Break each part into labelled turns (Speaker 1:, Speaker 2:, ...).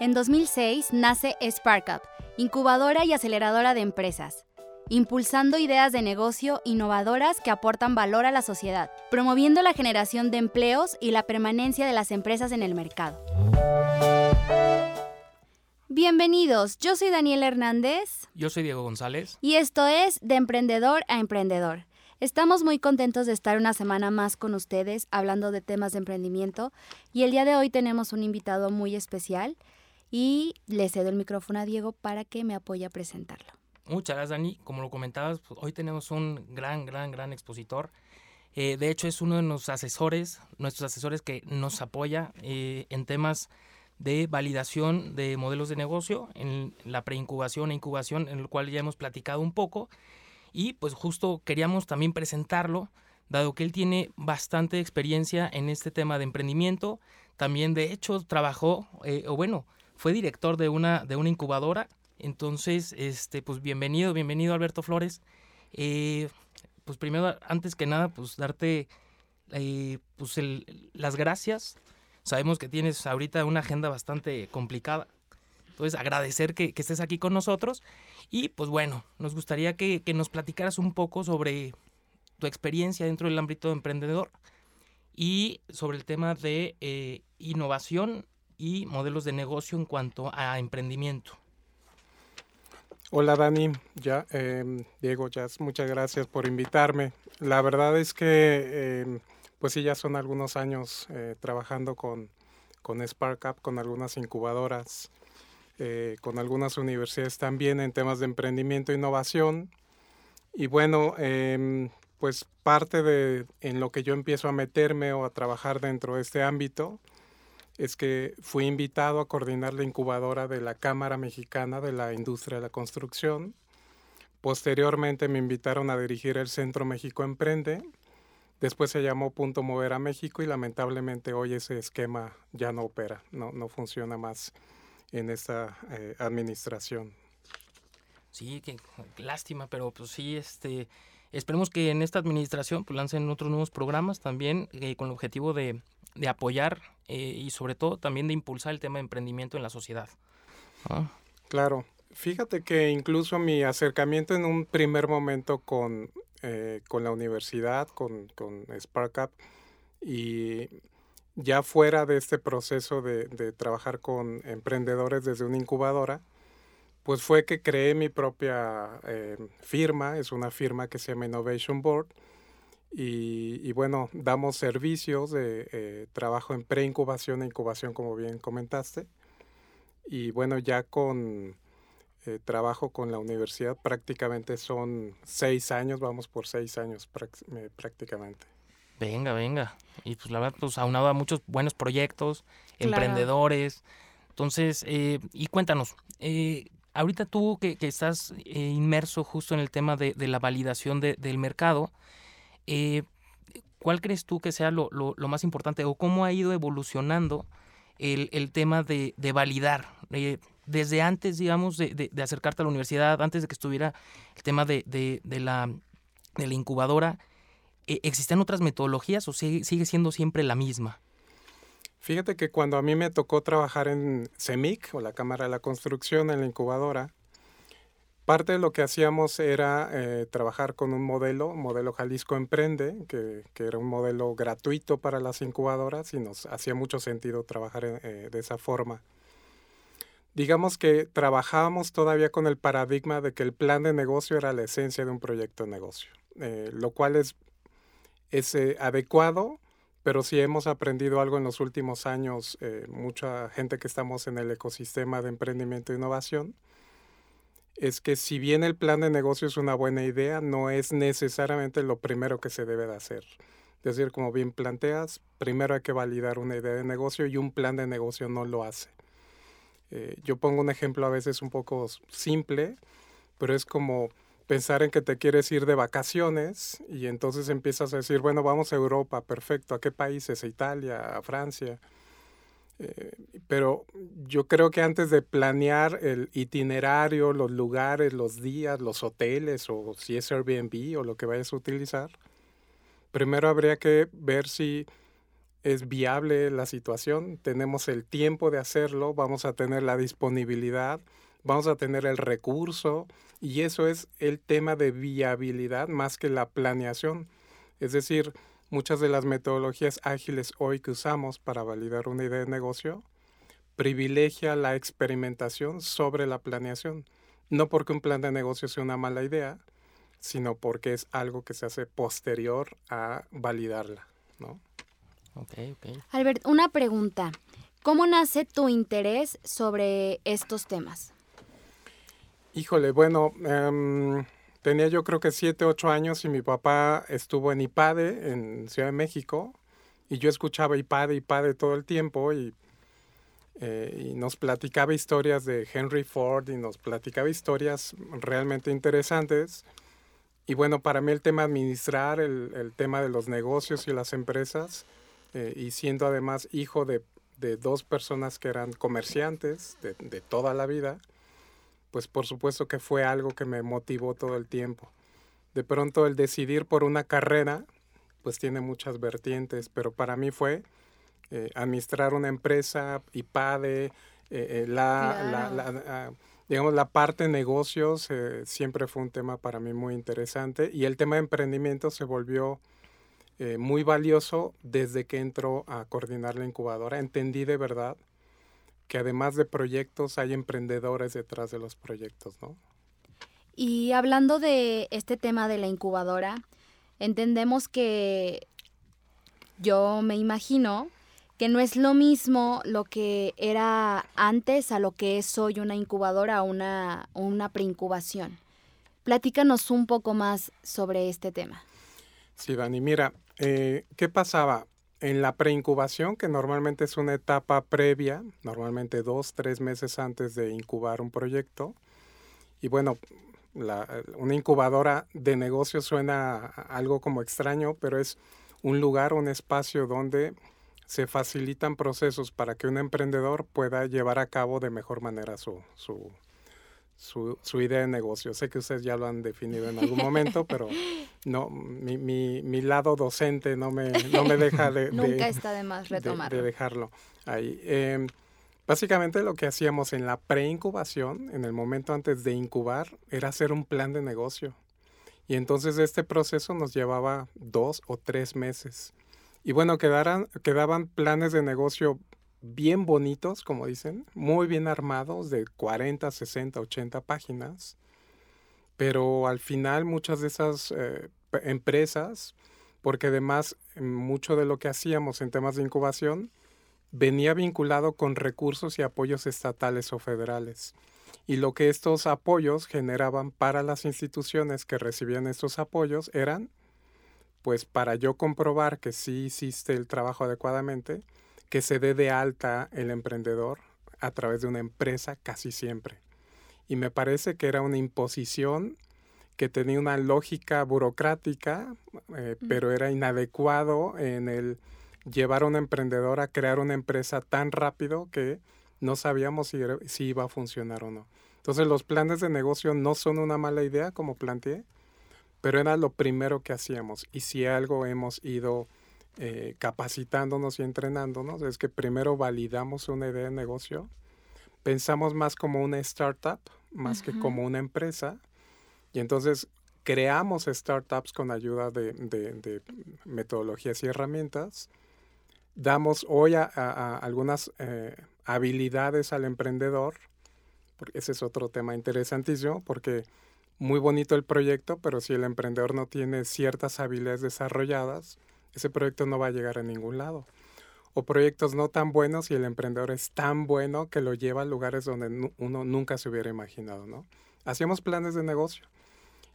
Speaker 1: En 2006 nace SparkUp, incubadora y aceleradora de empresas, impulsando ideas de negocio innovadoras que aportan valor a la sociedad, promoviendo la generación de empleos y la permanencia de las empresas en el mercado. Bienvenidos, yo soy Daniel Hernández.
Speaker 2: Yo soy Diego González.
Speaker 1: Y esto es De Emprendedor a Emprendedor. Estamos muy contentos de estar una semana más con ustedes hablando de temas de emprendimiento y el día de hoy tenemos un invitado muy especial y le cedo el micrófono a Diego para que me apoye a presentarlo.
Speaker 2: Muchas gracias, Dani. Como lo comentabas, pues, hoy tenemos un gran, gran, gran expositor. Eh, de hecho, es uno de nuestros asesores, nuestros asesores que nos apoya eh, en temas de validación de modelos de negocio, en la preincubación e incubación, en el cual ya hemos platicado un poco. Y pues justo queríamos también presentarlo, dado que él tiene bastante experiencia en este tema de emprendimiento. También, de hecho, trabajó, eh, o bueno, fue director de una, de una incubadora. Entonces, este, pues bienvenido, bienvenido Alberto Flores. Eh, pues primero, antes que nada, pues darte eh, pues las gracias. Sabemos que tienes ahorita una agenda bastante complicada. Entonces, agradecer que, estés aquí con nosotros. Y pues bueno, nos gustaría que, nos platicaras un poco sobre tu experiencia dentro del ámbito emprendedor y sobre el tema de eh, innovación y modelos de negocio en cuanto a emprendimiento.
Speaker 3: Hola Dani, ya em, Diego, muchas gracias por invitarme. La verdad es que em, pues sí ya son algunos años eh, trabajando con, con SparkUp, con algunas incubadoras, eh, con algunas universidades también en temas de emprendimiento e innovación. Y bueno, em, pues parte de en lo que yo empiezo a meterme o a trabajar dentro de este ámbito es que fui invitado a coordinar la incubadora de la Cámara Mexicana de la Industria de la Construcción. Posteriormente me invitaron a dirigir el Centro México Emprende. Después se llamó Punto Mover a México y lamentablemente hoy ese esquema ya no opera, no, no funciona más en esta eh, administración.
Speaker 2: Sí, qué lástima, pero pues sí, este, esperemos que en esta administración pues, lancen otros nuevos programas también eh, con el objetivo de, de apoyar eh, y sobre todo también de impulsar el tema de emprendimiento en la sociedad.
Speaker 3: Claro. Fíjate que incluso mi acercamiento en un primer momento con, eh, con la universidad, con, con SparkUp, y ya fuera de este proceso de, de, trabajar con emprendedores desde una incubadora, pues fue que creé mi propia eh, firma, es una firma que se llama Innovation Board, y, bueno, damos servicios de eh, trabajo en preincubación e incubación, como bien comentaste. Y bueno, ya con eh, trabajo con la universidad prácticamente son seis años, vamos por seis años prácticamente.
Speaker 2: Venga, venga. Y pues la verdad, pues aunado a muchos buenos proyectos, emprendedores. Entonces, eh, y cuéntanos, ahorita tú que, estás inmerso justo en el tema de, la validación del mercado, eh, ¿cuál crees tú que sea lo, más importante o cómo ha ido evolucionando el, tema de, validar? Eh, desde antes, digamos, de, acercarte a la universidad, antes de que estuviera el tema de, la, incubadora, eh, ¿existen otras metodologías o sigue, sigue siendo siempre la misma?
Speaker 3: Fíjate que cuando a mí me tocó trabajar en CEMIC o la Cámara de la Construcción en la incubadora, Parte de lo que hacíamos era eh, trabajar con un modelo, modelo Jalisco Emprende, que, era un modelo gratuito para las incubadoras y nos hacía mucho sentido trabajar eh, de esa forma. Digamos que trabajábamos todavía con el paradigma de que el plan de negocio era la esencia de un proyecto de negocio, eh, lo cual es, es adecuado, pero si hemos aprendido algo en los últimos años, mucha gente que estamos en el ecosistema de emprendimiento e innovación, es que si bien el plan de negocio es una buena idea, no es necesariamente lo primero que se debe de hacer. Es decir, como bien planteas, primero hay que validar una idea de negocio y un plan de negocio no lo hace. Eh, yo pongo un ejemplo a veces un poco simple, pero es como pensar en que te quieres ir de vacaciones y entonces empiezas a decir, bueno, vamos a Europa, perfecto, ¿a qué países? ¿A Italia? ¿A Francia? Eh, pero yo creo que antes de planear el itinerario, los lugares, los días, los hoteles o si es Airbnb o lo que vayas a utilizar, primero habría que ver si es viable la situación, tenemos el tiempo de hacerlo, vamos a tener la disponibilidad, vamos a tener el recurso y eso es el tema de viabilidad más que la planeación. Es decir, muchas de las metodologías ágiles hoy que usamos para validar una idea de negocio privilegia la experimentación sobre la planeación. No porque un plan de negocio sea una mala idea, sino porque es algo que se hace posterior a validarla, ¿no?
Speaker 1: Albert, una pregunta. ¿Cómo nace tu interés sobre estos temas?
Speaker 3: Híjole, bueno, em, tenía yo creo que siete, ocho años y mi papá estuvo en IPADE, en Ciudad de México, y yo escuchaba IPADE, IPADE todo el tiempo y, eh, y nos platicaba historias de Henry Ford y nos platicaba historias realmente interesantes. Y bueno, para mí el tema administrar, el, el tema de los negocios y las empresas, eh, y siendo además hijo de, de, dos personas que eran comerciantes de, de toda la vida, pues por supuesto que fue algo que me motivó todo el tiempo. De pronto el decidir por una carrera, pues tiene muchas vertientes, pero para mí fue eh, administrar una empresa, IPADE, eh, eh, la, la, la ah, digamos, la parte de negocios eh, siempre fue un tema para mí muy interesante y el tema de emprendimiento se volvió muy valioso desde que entró a coordinar la incubadora. Entendí de verdad que además de proyectos hay emprendedores detrás de los proyectos, ¿no?
Speaker 1: Y hablando de este tema de la incubadora, entendemos que yo me imagino que no es lo mismo lo que era antes a lo que es hoy una incubadora o una, una preincubación. Platícanos un poco más sobre este tema.
Speaker 3: Sí, Dani, mira, eh, ¿qué pasaba? En la preincubación, que normalmente es una etapa previa, normalmente dos, tres meses antes de incubar un proyecto, y bueno, una incubadora de negocio suena algo como extraño, pero es un lugar, un espacio donde se facilitan procesos para que un emprendedor pueda llevar a cabo de mejor manera su, su, su, su, idea de negocio. Sé que ustedes ya lo han definido en algún momento, pero no, mi, mi, mi lado docente no me, no me deja de,
Speaker 1: Nunca de, está de más retomarlo.
Speaker 3: De, de dejarlo ahí. Eh, básicamente lo que hacíamos en la preincubación, en el momento antes de incubar, era hacer un plan de negocio. Y entonces este proceso nos llevaba dos o tres meses. Y bueno, quedaran, quedaban planes de negocio bien bonitos, como dicen, muy bien armados, de 40, 60, 80 páginas, pero al final muchas de esas eh, empresas, porque además mucho de lo que hacíamos en temas de incubación venía vinculado con recursos y apoyos estatales o federales. Y lo que estos apoyos generaban para las instituciones que recibían estos apoyos eran, pues para yo comprobar que sí hiciste el trabajo adecuadamente, que se dé de alta el emprendedor a través de una empresa casi siempre. Y me parece que era una imposición que tenía una lógica burocrática, eh, mm. pero era inadecuado en el llevar a un emprendedor a crear una empresa tan rápido que no sabíamos si, era, si iba a funcionar o no. Entonces los planes de negocio no son una mala idea, como planteé, pero era lo primero que hacíamos. Y si algo hemos ido eh, capacitándonos y entrenándonos es que primero validamos una idea de negocio, pensamos más como una startup, más uh -huh. que como una empresa, y entonces creamos startups con ayuda de, de, de metodologías y herramientas, damos hoy a, a, a algunas eh, habilidades al emprendedor, porque ese es otro tema interesantísimo, porque muy bonito el proyecto, pero si el emprendedor no tiene ciertas habilidades desarrolladas, ese proyecto no va a llegar a ningún lado. O proyectos no tan buenos y el emprendedor es tan bueno que lo lleva a lugares donde uno nunca se hubiera imaginado, ¿no? Hacíamos planes de negocio.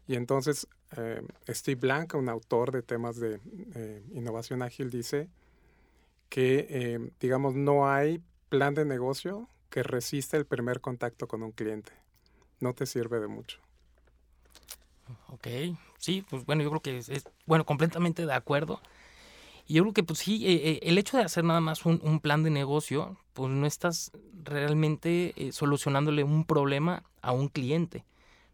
Speaker 3: Y entonces eh, Steve Blank, un autor de temas de eh, innovación ágil, dice que, eh, digamos, no hay plan de negocio que resiste el primer contacto con un cliente. No te sirve de mucho.
Speaker 2: Ok, sí, pues bueno, yo creo que es, bueno, completamente de acuerdo. Y yo creo que pues sí, eh, eh, el hecho de hacer nada más un, plan de negocio, pues no estás realmente eh, solucionándole un problema a un cliente.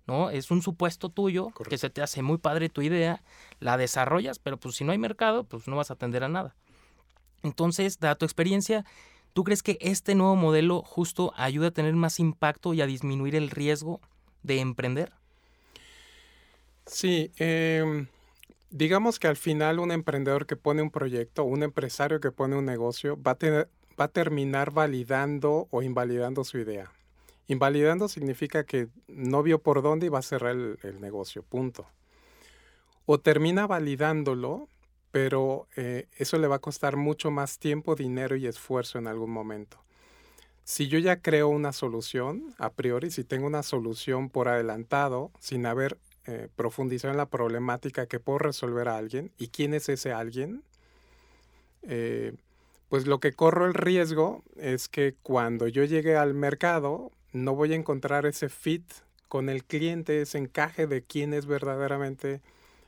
Speaker 2: ¿no? Es un supuesto tuyo que se te hace muy padre tu idea, la desarrollas, pero pues si no hay mercado, pues no vas a atender a nada. Entonces, da tu experiencia, ¿tú crees que este nuevo modelo justo ayuda a tener más impacto y a disminuir el riesgo de emprender?
Speaker 3: Sí, em, digamos que al final un emprendedor que pone un proyecto, un empresario que pone un negocio, va a, va terminar validando o invalidando su idea. Invalidando significa que no vio por dónde iba a cerrar el, negocio, punto. O termina validándolo, pero eh, eso le va a costar mucho más tiempo, dinero y esfuerzo en algún momento. Si yo ya creo una solución, a priori, si tengo una solución por adelantado, sin haber eh, profundizado en la problemática que puedo resolver a alguien, y quién es ese alguien, eh, pues lo que corro el riesgo es que cuando yo llegue al mercado no voy a encontrar ese fit con el cliente, ese encaje de quién es verdaderamente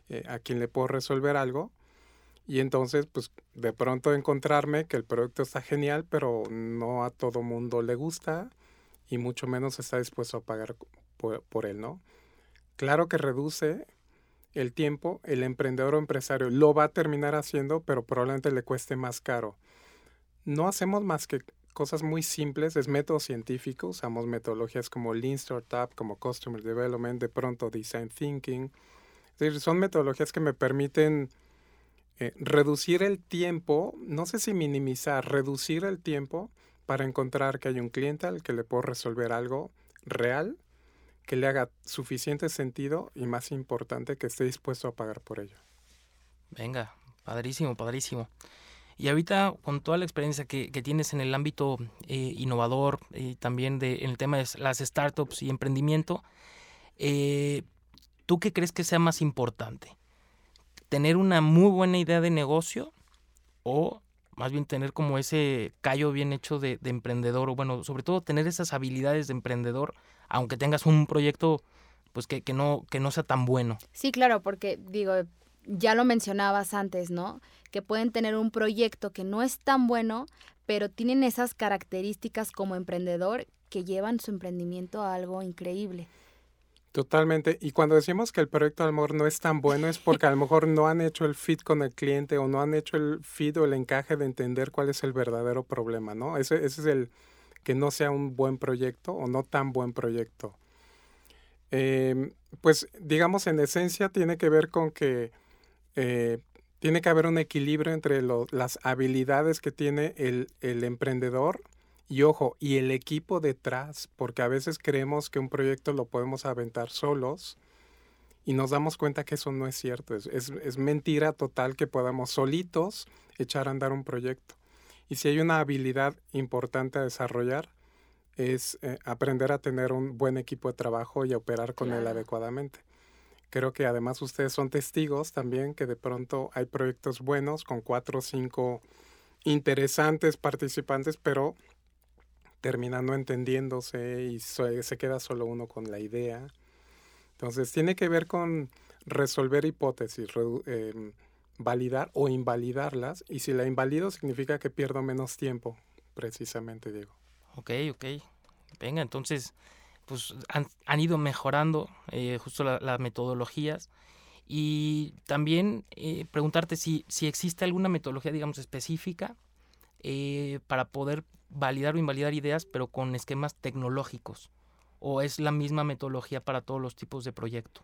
Speaker 3: eh, a quien le puedo resolver algo. Y entonces, pues de pronto encontrarme que el producto está genial, pero no a todo mundo le gusta y mucho menos está dispuesto a pagar por él, ¿no? Claro que reduce el tiempo, el emprendedor o empresario lo va a terminar haciendo, pero probablemente le cueste más caro. No hacemos más que cosas muy simples, es método científico, usamos metodologías como Lean Startup, como Customer Development, de pronto Design Thinking. Es decir, son metodologías que me permiten eh, reducir el tiempo, no sé si minimizar, reducir el tiempo para encontrar que hay un cliente al que le puedo resolver algo real, que le haga suficiente sentido y más importante, que esté dispuesto a pagar por ello.
Speaker 2: Venga, padrísimo, padrísimo. Y ahorita, con toda la experiencia que, tienes en el ámbito eh, innovador y también de, en el tema de las startups y emprendimiento, eh, ¿tú qué crees que sea más importante? ¿Tener una muy buena idea de negocio o más bien tener como ese callo bien hecho de, emprendedor? O bueno, sobre todo tener esas habilidades de emprendedor, aunque tengas un proyecto pues que, que, no, que no sea tan bueno.
Speaker 1: Sí, claro, porque digo, ya lo mencionabas antes, ¿no? Que pueden tener un proyecto que no es tan bueno, pero tienen esas características como emprendedor que llevan su emprendimiento a algo increíble.
Speaker 3: Totalmente. Y cuando decimos que el proyecto a lo no es tan bueno es porque a lo mejor no han hecho el fit con el cliente o no han hecho el fit o el encaje de entender cuál es el verdadero problema, ¿no? Ese, ese es el que no sea un buen proyecto o no tan buen proyecto. Em, pues digamos en esencia tiene que ver con que eh, tiene que haber un equilibrio entre las habilidades que tiene el, el, emprendedor y ojo, y el equipo detrás, porque a veces creemos que un proyecto lo podemos aventar solos y nos damos cuenta que eso no es cierto. Es, es, mentira total que podamos solitos echar a andar un proyecto. Y si hay una habilidad importante a desarrollar, es eh, aprender a tener un buen equipo de trabajo y a operar con él adecuadamente. Creo que además ustedes son testigos también que de pronto hay proyectos buenos con cuatro o cinco interesantes participantes, pero terminando entendiéndose y se queda solo uno con la idea. Entonces tiene que ver con resolver hipótesis, em, validar o invalidarlas. Y si la invalido significa que pierdo menos tiempo, precisamente, Diego.
Speaker 2: Ok, ok. Venga, entonces pues han, ido mejorando eh, justo las metodologías y también eh, preguntarte si, si existe alguna metodología, digamos, específica eh, para poder validar o invalidar ideas, pero con esquemas tecnológicos, o es la misma metodología para todos los tipos de proyecto.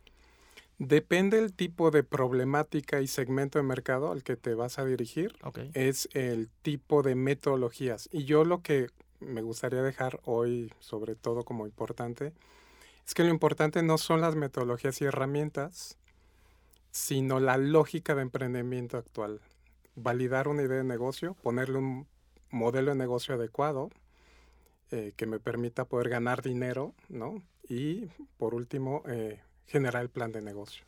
Speaker 3: Depende del tipo de problemática y segmento de mercado al que te vas a dirigir. Es el tipo de metodologías. Y yo lo que me gustaría dejar hoy, sobre todo como importante, es que lo importante no son las metodologías y herramientas, sino la lógica de emprendimiento actual. Validar una idea de negocio, ponerle un modelo de negocio adecuado eh, que me permita poder ganar dinero, ¿no? Y por último, eh, generar el plan de negocio.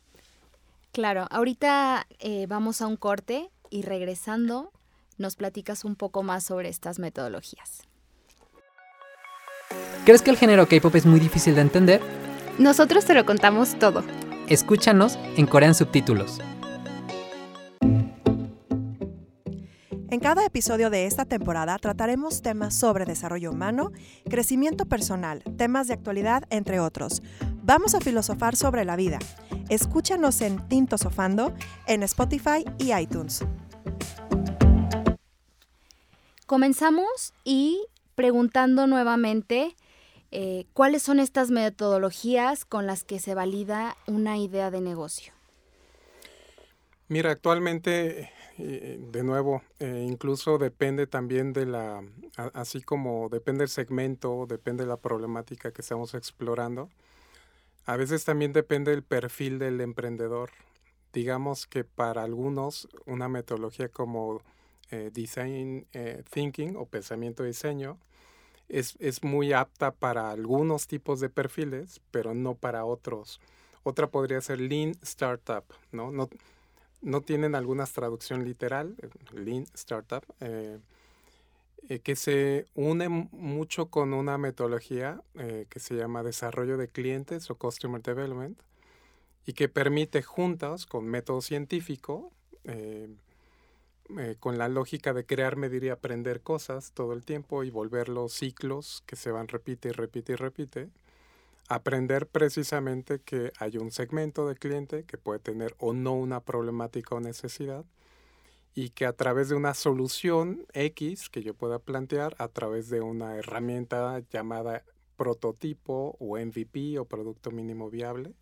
Speaker 1: Claro, ahorita eh, vamos a un corte y regresando nos platicas un poco más sobre estas metodologías.
Speaker 4: ¿Crees que el género K-pop es muy difícil de entender?
Speaker 5: Nosotros te lo contamos todo.
Speaker 4: Escúchanos en Corean Subtítulos.
Speaker 6: En cada episodio de esta temporada trataremos temas sobre desarrollo humano, crecimiento personal, temas de actualidad, entre otros. Vamos a filosofar sobre la vida. Escúchanos en Tinto Sofando, en Spotify y iTunes.
Speaker 1: Comenzamos y preguntando nuevamente eh, cuáles son estas metodologías con las que se valida una idea de negocio.
Speaker 3: Mira, actualmente, eh, de nuevo, eh, incluso depende también de la, así como depende del segmento, depende de la problemática que estamos explorando, a veces también depende del perfil del emprendedor. Digamos que para algunos una metodología como design thinking o pensamiento diseño es, es, muy apta para algunos tipos de perfiles, pero no para otros. Otra podría ser Lean Startup. No, no tienen alguna traducción literal, eh, Lean Startup, eh, eh, que se une mucho con una metodología que se llama desarrollo de clientes o Customer Development y que permite juntas con método científico, con la lógica de crear, medir y aprender cosas todo el tiempo y volver los ciclos que se van repite y repite y repite, aprender precisamente que hay un segmento de cliente que puede tener o no una problemática o necesidad y que a través de una solución X que yo pueda plantear, a través de una herramienta llamada prototipo o MVP o producto mínimo viable,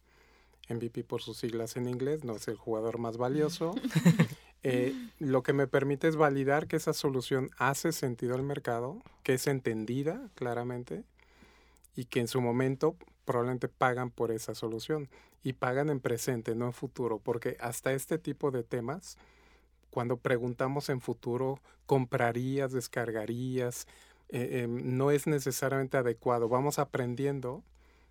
Speaker 3: MVP por sus siglas en inglés, no es el jugador más valioso, eh, lo que me permite es validar que esa solución hace sentido al mercado, que es entendida claramente y que en su momento probablemente pagan por esa solución y pagan en presente, no en futuro, porque hasta este tipo de temas, cuando preguntamos en futuro, comprarías, descargarías, eh, em, no es necesariamente adecuado. Vamos aprendiendo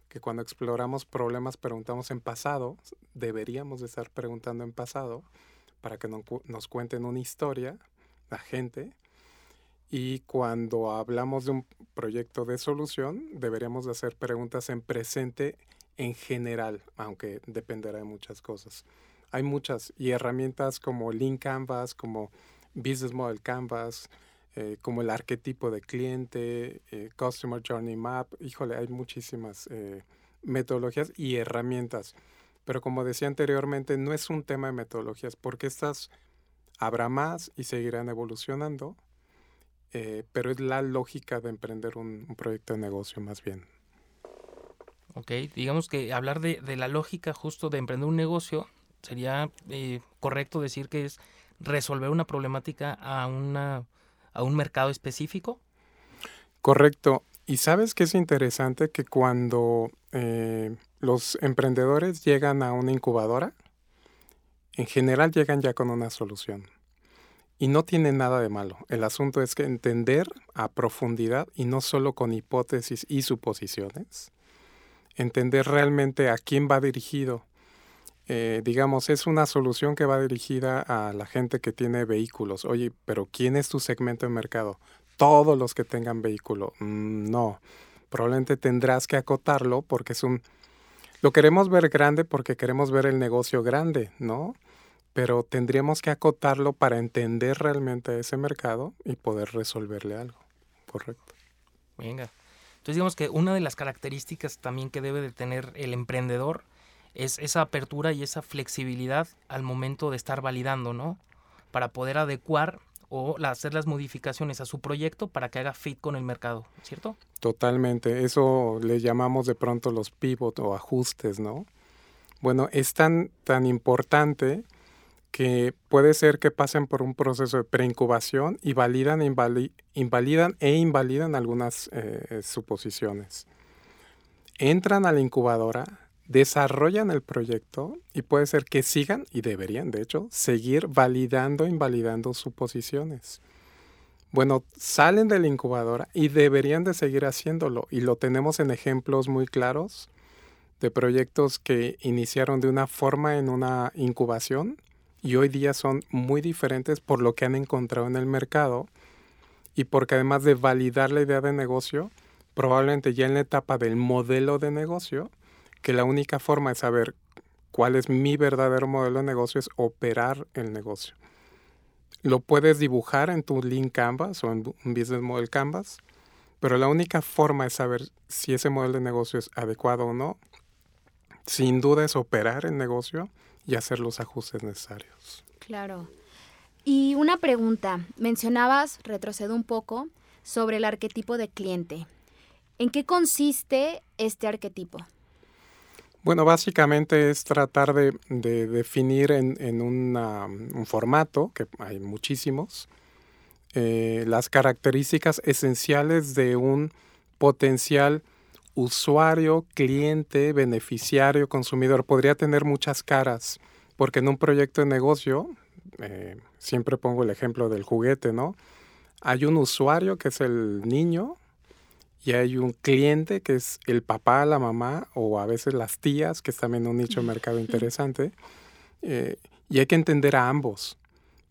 Speaker 3: que cuando exploramos problemas preguntamos en pasado, deberíamos de estar preguntando en pasado para que nos cuenten una historia, la gente, y cuando hablamos de un proyecto de solución, deberíamos de hacer preguntas en presente en general, aunque dependerá de muchas cosas. Hay muchas y herramientas como Lean Canvas, como Business Model Canvas, eh, como el arquetipo de cliente, eh, Customer Journey Map. Híjole, hay muchísimas eh, metodologías y herramientas. Pero como decía anteriormente, no es un tema de metodologías, porque estas habrá más y seguirán evolucionando eh, pero es la lógica de emprender un, proyecto de negocio más bien.
Speaker 2: Ok, digamos que hablar de, la lógica justo de emprender un negocio sería eh, correcto decir que es resolver una problemática a, una, a un mercado específico.
Speaker 3: Correcto. Y sabes que es interesante que cuando eh, los emprendedores llegan a una incubadora, en general llegan ya con una solución. Y no tiene nada de malo. El asunto es que entender a profundidad y no solo con hipótesis y suposiciones, entender realmente a quién va dirigido. Eh, digamos, es una solución que va dirigida a la gente que tiene vehículos. Oye, pero ¿quién es tu segmento de mercado? Todos los que tengan vehículo. Mm, no, probablemente tendrás que acotarlo porque es un... Lo queremos ver grande porque queremos ver el negocio grande, ¿no? Pero tendríamos que acotarlo para entender realmente ese mercado y poder resolverle algo. Correcto.
Speaker 2: Venga. Entonces digamos que una de las características también que debe de tener el emprendedor es esa apertura y esa flexibilidad al momento de estar validando, ¿no? Para poder adecuar o hacer las modificaciones a su proyecto para que haga fit con el mercado, ¿cierto?
Speaker 3: Totalmente. Eso le llamamos de pronto los pivot o ajustes, ¿no? Bueno, es tan, tan importante que puede ser que pasen por un proceso de preincubación y validan, invalidan e invalidan algunas eh, suposiciones. Entran a la incubadora, desarrollan el proyecto y puede ser que sigan, y deberían de hecho, seguir validando e invalidando suposiciones. Bueno, salen de la incubadora y deberían de seguir haciéndolo y lo tenemos en ejemplos muy claros de proyectos que iniciaron de una forma en una incubación y hoy día son muy diferentes por lo que han encontrado en el mercado y porque además de validar la idea de negocio, probablemente ya en la etapa del modelo de negocio, que la única forma de saber cuál es mi verdadero modelo de negocio es operar el negocio. Lo puedes dibujar en tu Lean Canvas o en un Business Model Canvas, pero la única forma de saber si ese modelo de negocio es adecuado o no, sin duda es operar el negocio y hacer los ajustes necesarios.
Speaker 1: Claro. Y una pregunta, mencionabas, retrocedo un poco, sobre el arquetipo de cliente. ¿En qué consiste este arquetipo?
Speaker 3: Bueno, básicamente es tratar de, definir en, un formato, que hay muchísimos, eh, las características esenciales de un potencial usuario, cliente, beneficiario, consumidor. Podría tener muchas caras, porque en un proyecto de negocio, eh, siempre pongo el ejemplo del juguete, ¿no? Hay un usuario que es el niño, y hay un cliente que es el papá, la mamá o a veces las tías, que es también un nicho de mercado interesante. Eh, y hay que entender a ambos,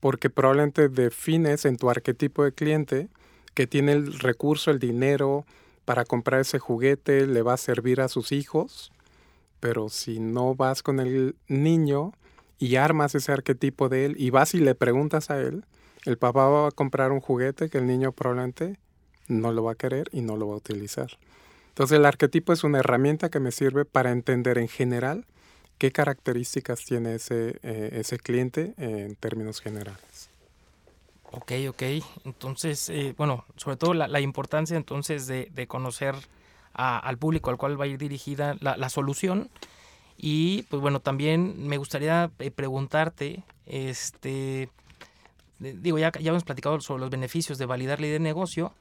Speaker 3: porque probablemente defines en tu arquetipo de cliente que tiene el recurso, el dinero para comprar ese juguete, le va a servir a sus hijos, pero si no vas con el niño y armas ese arquetipo de él y vas y le preguntas a él, el papá va a comprar un juguete que el niño probablemente no lo va a querer y no lo va a utilizar. Entonces el arquetipo es una herramienta que me sirve para entender en general qué características tiene ese, eh, ese cliente en términos generales.
Speaker 2: Ok, ok. Entonces, eh, bueno, sobre todo la, importancia entonces de, conocer al público al cual va a ir dirigida la, solución. Y pues bueno, también me gustaría eh, preguntarte, este, digo, ya, ya hemos platicado sobre los beneficios de validar idea de negocio,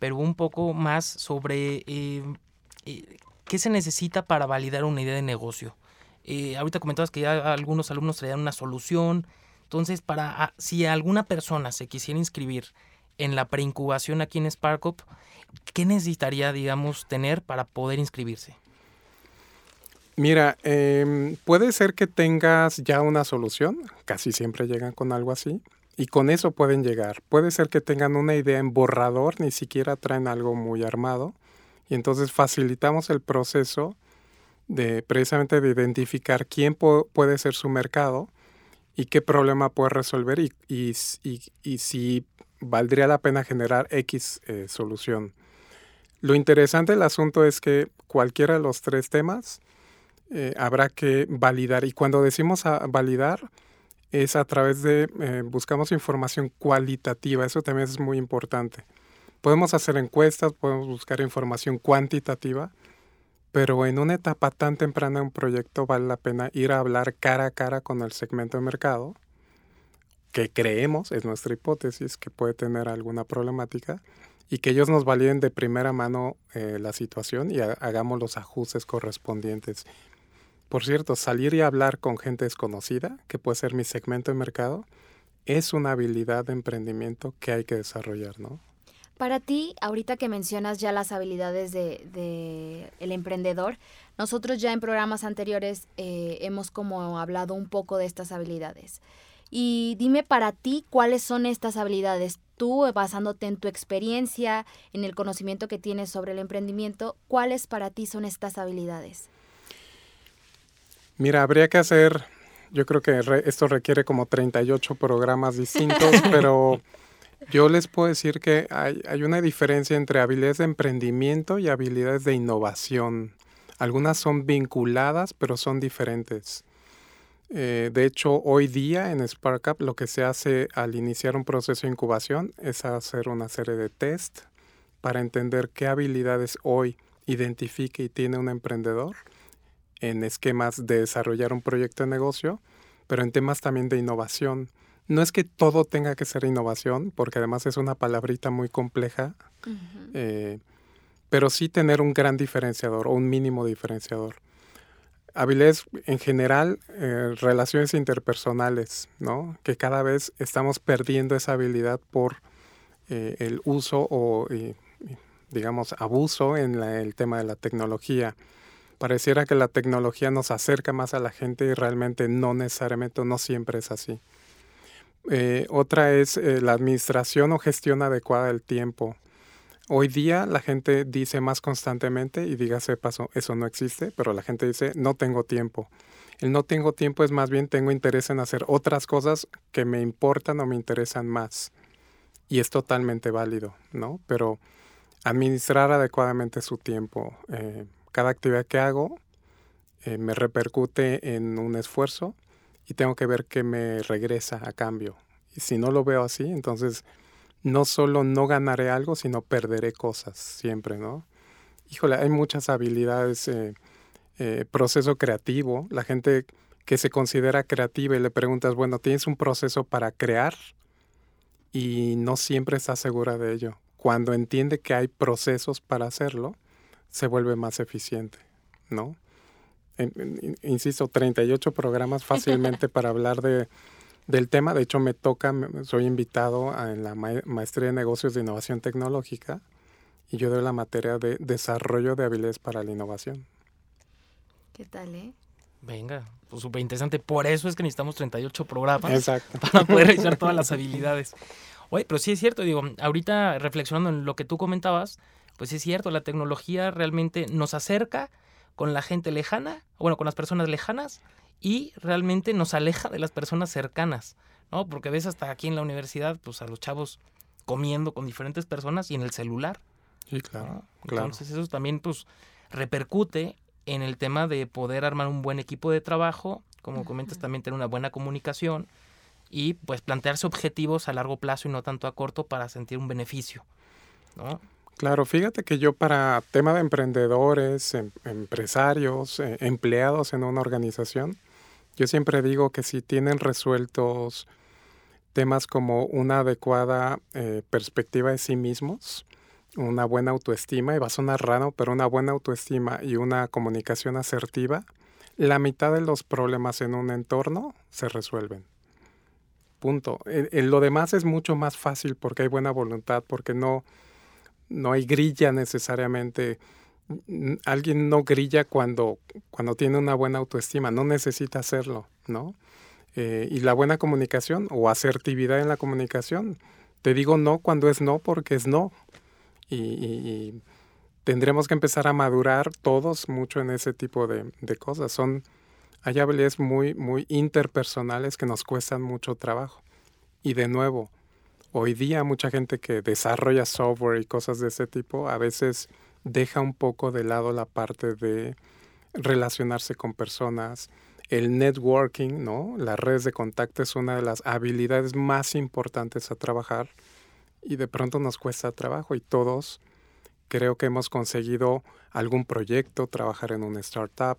Speaker 2: pero un poco más sobre eh, eh, qué se necesita para validar una idea de negocio. Eh, ahorita comentabas que ya algunos alumnos traían una solución. Entonces, para ah, si alguna persona se quisiera inscribir en la preincubación aquí en SparkUp, ¿qué necesitaría, digamos, tener para poder inscribirse?
Speaker 3: Mira, em, puede ser que tengas ya una solución, casi siempre llegan con algo así, y con eso pueden llegar. Puede ser que tengan una idea en borrador, ni siquiera traen algo muy armado. Y entonces facilitamos el proceso de precisamente de identificar quién puede ser su mercado y qué problema puede resolver y, y, si valdría la pena generar X eh, solución. Lo interesante del asunto es que cualquiera de los tres temas eh, habrá que validar. Y cuando decimos a validar, es a través de, eh, buscamos información cualitativa, eso también es muy importante. Podemos hacer encuestas, podemos buscar información cuantitativa, pero en una etapa tan temprana de un proyecto vale la pena ir a hablar cara a cara con el segmento de mercado, que creemos, es nuestra hipótesis, que puede tener alguna problemática, y que ellos nos validen de primera mano eh, la situación y hagamos los ajustes correspondientes. Por cierto, salir y hablar con gente desconocida, que puede ser mi segmento de mercado, es una habilidad de emprendimiento que hay que desarrollar, ¿no?
Speaker 1: Para ti, ahorita que mencionas ya las habilidades de, el emprendedor, nosotros ya en programas anteriores eh, hemos como hablado un poco de estas habilidades. Y dime para ti cuáles son estas habilidades. Tú, basándote en tu experiencia, en el conocimiento que tienes sobre el emprendimiento, ¿cuáles para ti son estas habilidades?
Speaker 3: Mira, habría que hacer, yo creo que esto requiere como 38 programas distintos, pero yo les puedo decir que hay, una diferencia entre habilidades de emprendimiento y habilidades de innovación. Algunas son vinculadas, pero son diferentes. Eh, de hecho, hoy día en SparkUp lo que se hace al iniciar un proceso de incubación es hacer una serie de test para entender qué habilidades hoy identifique y tiene un emprendedor en esquemas de desarrollar un proyecto de negocio, pero en temas también de innovación. No es que todo tenga que ser innovación, porque además es una palabrita muy compleja, eh, pero sí tener un gran diferenciador o un mínimo diferenciador. Habilidades en general, eh, relaciones interpersonales, ¿no? Que cada vez estamos perdiendo esa habilidad por eh, el uso o, digamos, abuso en el tema de la tecnología pareciera que la tecnología nos acerca más a la gente y realmente no necesariamente, no siempre es así. Eh, otra es eh, la administración o gestión adecuada del tiempo. Hoy día la gente dice más constantemente, y dígase paso, eso no existe, pero la gente dice, no tengo tiempo. El no tengo tiempo es más bien tengo interés en hacer otras cosas que me importan o me interesan más. Y es totalmente válido, ¿no? Pero administrar adecuadamente su tiempo. Eh, cada actividad que hago me repercute en un esfuerzo y tengo que ver qué me regresa a cambio. Y si no lo veo así, entonces no solo no ganaré algo, sino perderé cosas siempre, ¿no? Híjole, hay muchas habilidades, eh, eh, proceso creativo, la gente que se considera creativa y le preguntas, bueno, ¿tienes un proceso para crear? Y no siempre está segura de ello. Cuando entiende que hay procesos para hacerlo, se vuelve más eficiente, ¿no? Insisto, 38 programas fácilmente para hablar de del tema. De hecho, me toca, soy invitado en la maestría de negocios de innovación tecnológica y yo doy la materia de desarrollo de habilidades para la innovación.
Speaker 1: ¿Qué tal, eh?
Speaker 2: Venga, pues súper interesante. Por eso es que necesitamos 38 programas
Speaker 3: Exacto.
Speaker 2: para poder realizar todas las habilidades. Oye, pero sí es cierto, digo, ahorita reflexionando en lo que tú comentabas, pues es cierto, la tecnología realmente nos acerca con la gente lejana, bueno, con las personas lejanas, y realmente nos aleja de las personas cercanas, ¿no? Porque ves hasta aquí en la universidad, pues a los chavos comiendo con diferentes personas y en el celular.
Speaker 3: Sí, claro.
Speaker 2: Entonces eso también pues repercute en el tema de poder armar un buen equipo de trabajo, como comentas también tener una buena comunicación y pues plantearse objetivos a largo plazo y no tanto a corto para sentir un beneficio, ¿no?
Speaker 3: Claro, fíjate que yo para tema de emprendedores, em, empresarios, eh, empleados en una organización, yo siempre digo que si tienen resueltos temas como una adecuada eh, perspectiva de sí mismos, una buena autoestima, y va a sonar raro, pero una buena autoestima y una comunicación asertiva, la mitad de los problemas en un entorno se resuelven. Punto. En, lo demás es mucho más fácil porque hay buena voluntad, porque no, no hay grilla necesariamente alguien no grilla cuando, cuando tiene una buena autoestima, no necesita hacerlo, ¿no? Eh, y la buena comunicación o asertividad en la comunicación, te digo no cuando es no porque es no. Y, tendremos que empezar a madurar todos mucho en ese tipo de, de cosas. Son, hay habilidades muy, muy interpersonales que nos cuestan mucho trabajo. Y de nuevo, hoy día mucha gente que desarrolla software y cosas de ese tipo, a veces deja un poco de lado la parte de relacionarse con personas. El networking, ¿no? Las redes de contacto es una de las habilidades más importantes a trabajar y de pronto nos cuesta trabajo y todos creo que hemos conseguido algún proyecto, trabajar en una startup,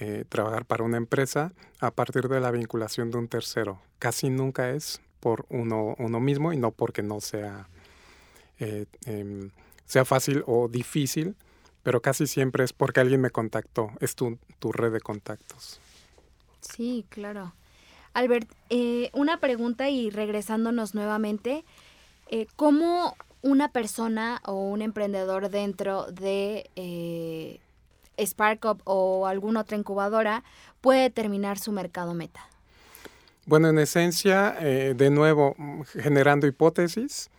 Speaker 3: eh, trabajar para una empresa a partir de la vinculación de un tercero. Casi nunca es por uno, uno mismo y no porque no sea eh, em, sea fácil o difícil, pero casi siempre es porque alguien me contactó, es tu, tu red de contactos.
Speaker 1: Sí, claro. Albert, eh, una pregunta y regresándonos nuevamente, eh, ¿cómo una persona o un emprendedor dentro de eh, SparkUp o alguna otra incubadora puede determinar su mercado meta?
Speaker 3: Bueno, en esencia, eh, de nuevo, generando hipótesis,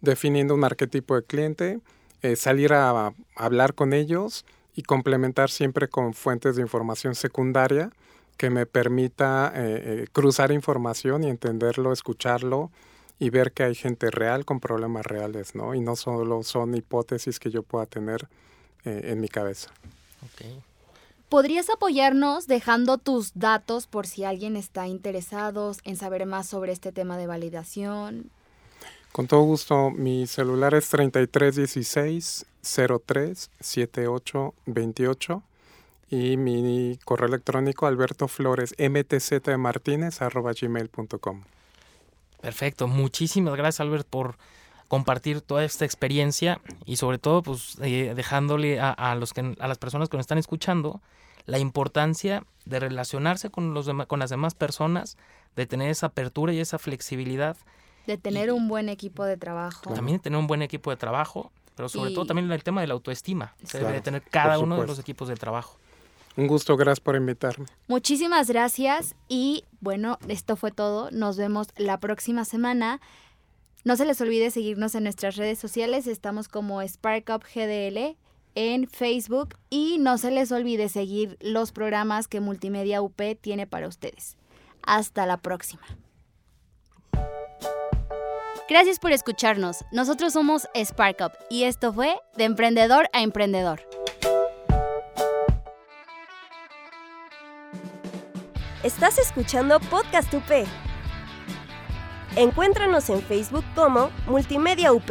Speaker 3: definiendo un arquetipo de cliente, eh, salir a, hablar con ellos y complementar siempre con fuentes de información secundaria que me permita eh, eh, cruzar información y entenderlo, escucharlo y ver que hay gente real con problemas reales, ¿no? Y no solo son hipótesis que yo pueda tener en mi cabeza.
Speaker 1: ¿Podrías apoyarnos dejando tus datos por si alguien está interesado en saber más sobre este tema de validación?
Speaker 3: Con todo gusto, mi celular es 3316 03 7828 y mi correo electrónico alberto flores arroba gmail.com.
Speaker 2: Perfecto, muchísimas gracias Albert por compartir toda esta experiencia y sobre todo pues eh, dejándole a, los que, a las personas que nos están escuchando la importancia de relacionarse con, los con las demás personas, de tener esa apertura y esa flexibilidad
Speaker 1: de tener un buen equipo de trabajo.
Speaker 2: También de tener un buen equipo de trabajo, pero sobre todo también el tema de la autoestima. Se debe de tener cada uno de los equipos de trabajo.
Speaker 3: Un gusto, gracias por invitarme.
Speaker 1: Muchísimas gracias y bueno, esto fue todo. Nos vemos la próxima semana. No se les olvide seguirnos en nuestras redes sociales, estamos como SparkUpGDL en Facebook y no se les olvide seguir los programas que Multimedia UP tiene para ustedes. Hasta la próxima. Gracias por escucharnos. Nosotros somos SparkUp y esto fue De Emprendedor a Emprendedor.
Speaker 7: Estás escuchando Podcast UP. Encuéntranos en Facebook como Multimedia UP.